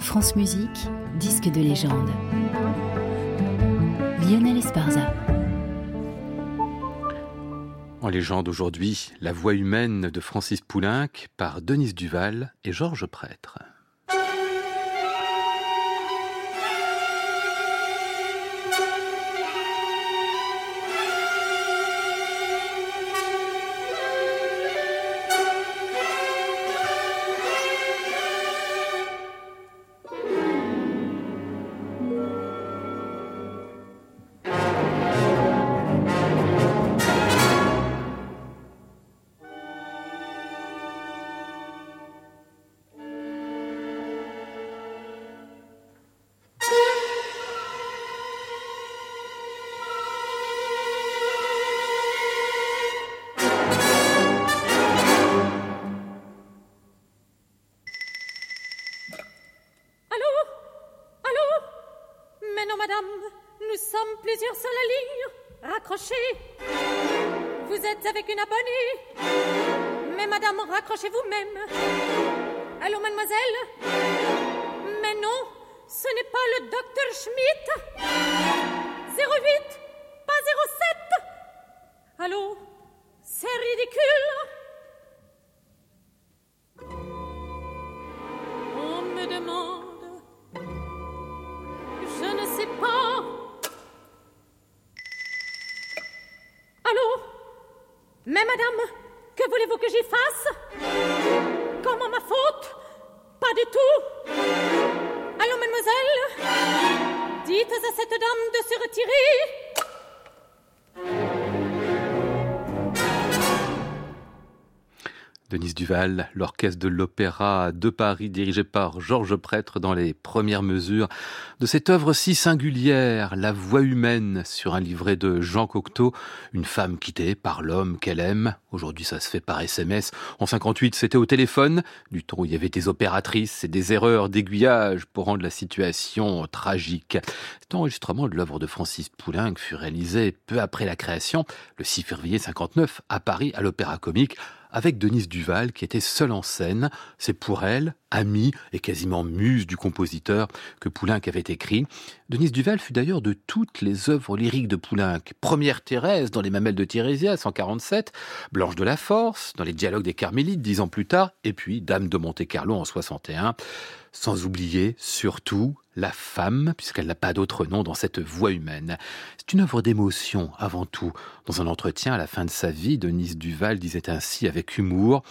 France Musique, disque de légende. Lionel Esparza. En légende aujourd'hui, la voix humaine de Francis Poulenc par Denise Duval et Georges Prêtre. Vous êtes avec une abonnée. Mais madame, raccrochez vous-même. Allô, mademoiselle? Mais non, ce n'est pas le docteur Schmidt. 08, pas 07. Allô? C'est ridicule. On me demande. Je ne sais pas. Allô? Mais madame, que voulez-vous que j'y fasse? Comment ma faute? Pas du tout. Allô, mademoiselle? Dites à cette dame de se retirer. Denise Duval, l'orchestre de l'Opéra de Paris dirigé par Georges Prêtre dans les premières mesures de cette œuvre si singulière, La voix humaine sur un livret de Jean Cocteau, une femme quittée par l'homme qu'elle aime. Aujourd'hui, ça se fait par SMS. En 58, c'était au téléphone, du temps où il y avait des opératrices et des erreurs d'aiguillage pour rendre la situation tragique. Cet enregistrement de l'œuvre de Francis Poulenc fut réalisé peu après la création, le 6 février 59, à Paris, à l'Opéra Comique, avec Denise Duval qui était seule en scène. C'est pour elle, amie et quasiment muse du compositeur que Poulenc avait écrit. Denise Duval fut d'ailleurs de toutes les œuvres lyriques de Poulenc. Première Thérèse dans Les Mamelles de Thérésias en 47, Blanche de la Force dans les Dialogues des Carmélites dix ans plus tard, et puis Dame de Monte-Carlo en 61. Sans oublier surtout la femme, puisqu'elle n'a pas d'autre nom dans cette voix humaine. C'est une œuvre d'émotion avant tout. Dans un entretien à la fin de sa vie, Denise Duval disait ainsi avec humour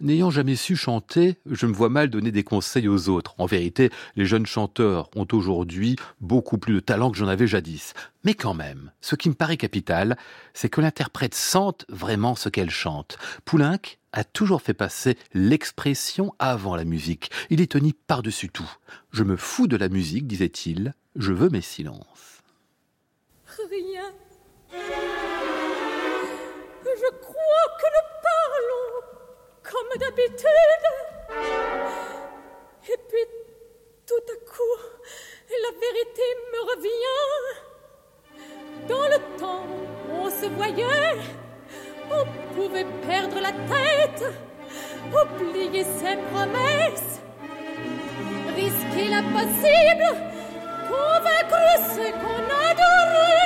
N'ayant jamais su chanter, je me vois mal donner des conseils aux autres. En vérité, les jeunes chanteurs ont aujourd'hui beaucoup plus de talent que j'en avais jadis. Mais quand même, ce qui me paraît capital, c'est que l'interprète sente vraiment ce qu'elle chante. Poulenc a toujours fait passer l'expression avant la musique. Il est tenu par-dessus tout. Je me fous de la musique, disait-il, je veux mes silences. Rien. Je crois que nous parlons comme d'habitude. Et puis, tout à coup, la vérité me revient. Dans le temps, on se voyait on pouvait perdre la tête, oublier ses promesses, risquer l'impossible, convaincre ceux qu'on adorait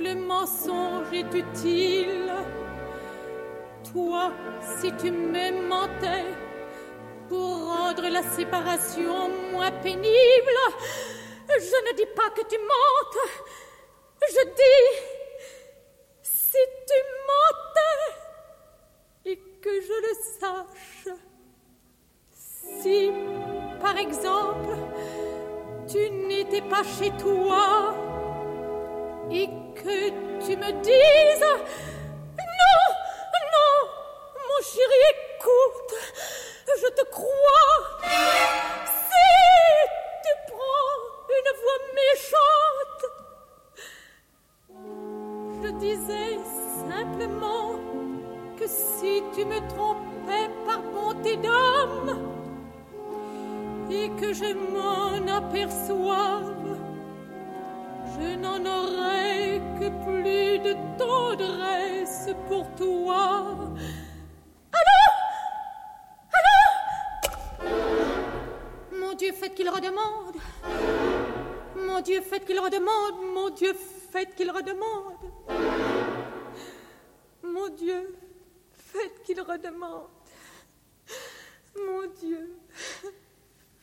le mensonge est utile. Toi, si tu m'aimantais pour rendre la séparation moins pénible, je ne dis pas que tu mentes. Je dis, si tu mentais et que je le sache, si, par exemple, tu n'étais pas chez toi et que tu me dises, non, non, mon chéri, écoute, je te crois. Si tu prends une voix méchante, je disais simplement que si tu me trompais par bonté d'homme et que je m'en aperçoive, je n'en aurai que plus de tendresse pour toi. Allô? Allô? Mon Dieu, faites qu'il redemande. Mon Dieu, faites qu'il redemande. Mon Dieu, faites qu'il redemande. Mon Dieu, faites qu'il redemande. Mon Dieu,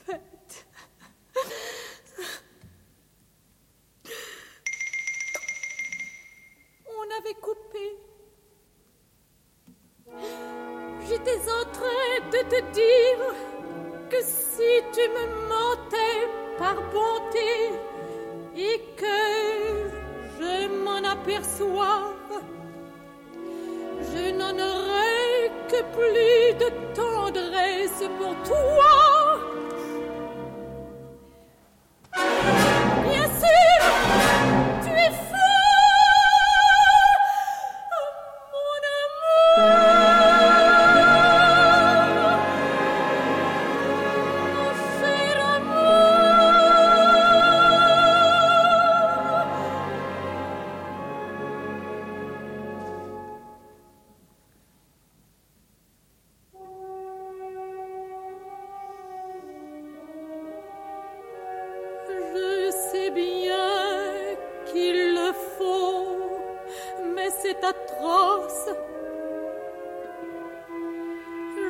faites. J'étais en train de te dire que si tu me mentais par bonté et que je m'en aperçoive, je n'en aurai que plus de tendresse pour toi. C'est atroce.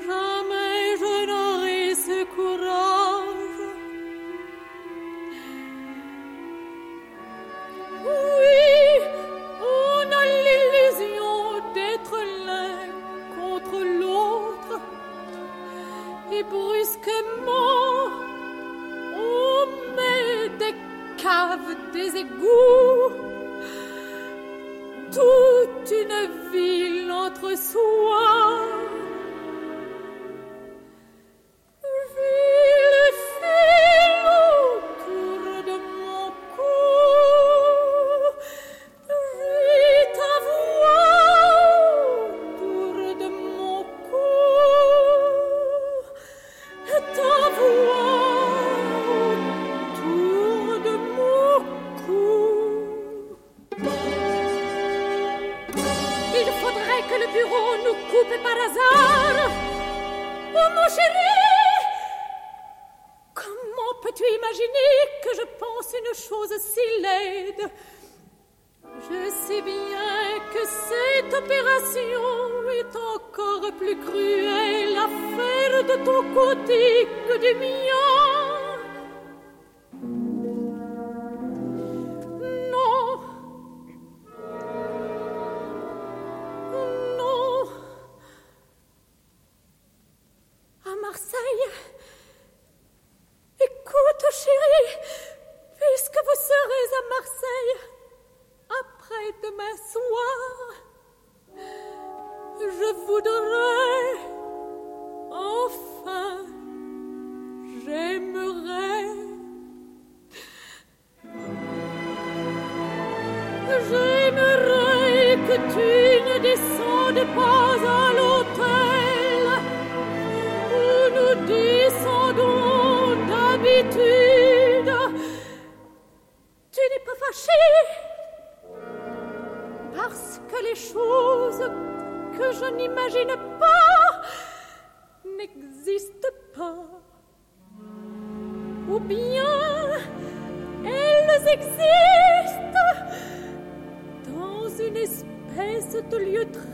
Jamais je n'aurai ce courage. Oui, on a l'illusion d'être l'un contre l'autre. Et brusquement, on met des caves, des égouts, notre soin. Bien que cette opération est encore plus cruelle à faire de ton côté du mien.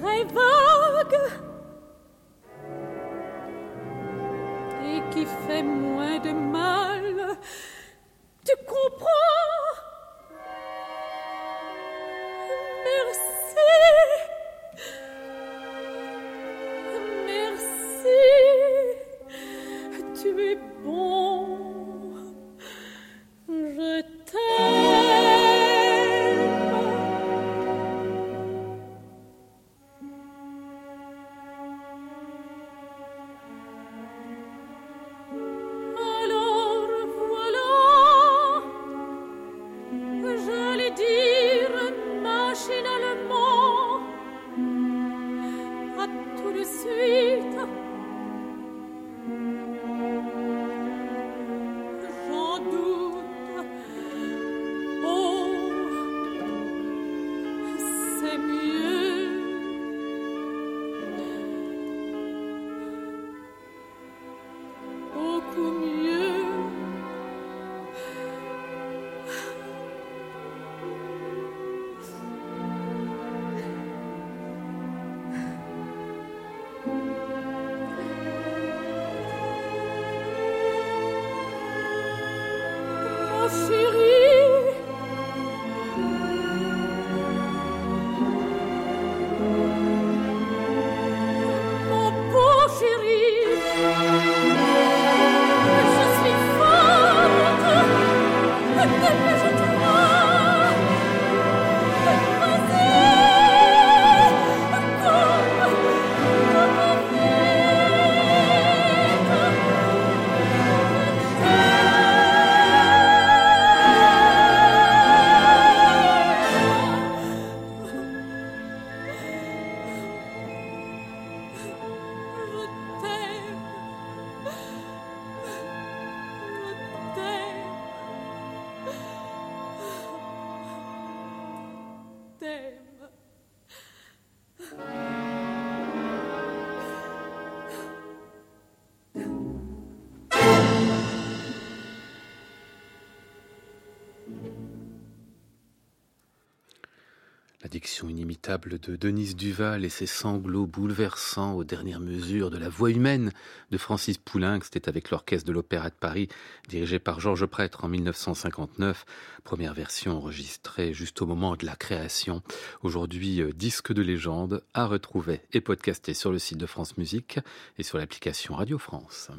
Très vague et qui fait moins de mal. Tu comprends? Merci. Merci. Tu es bon. visita L'addiction inimitable de Denise Duval et ses sanglots bouleversants aux dernières mesures de la voix humaine de Francis Poulenc, c'était avec l'orchestre de l'Opéra de Paris, dirigé par Georges Prêtre en 1959, première version enregistrée juste au moment de la création. Aujourd'hui, euh, disque de légende à retrouver et podcasté sur le site de France Musique et sur l'application Radio France.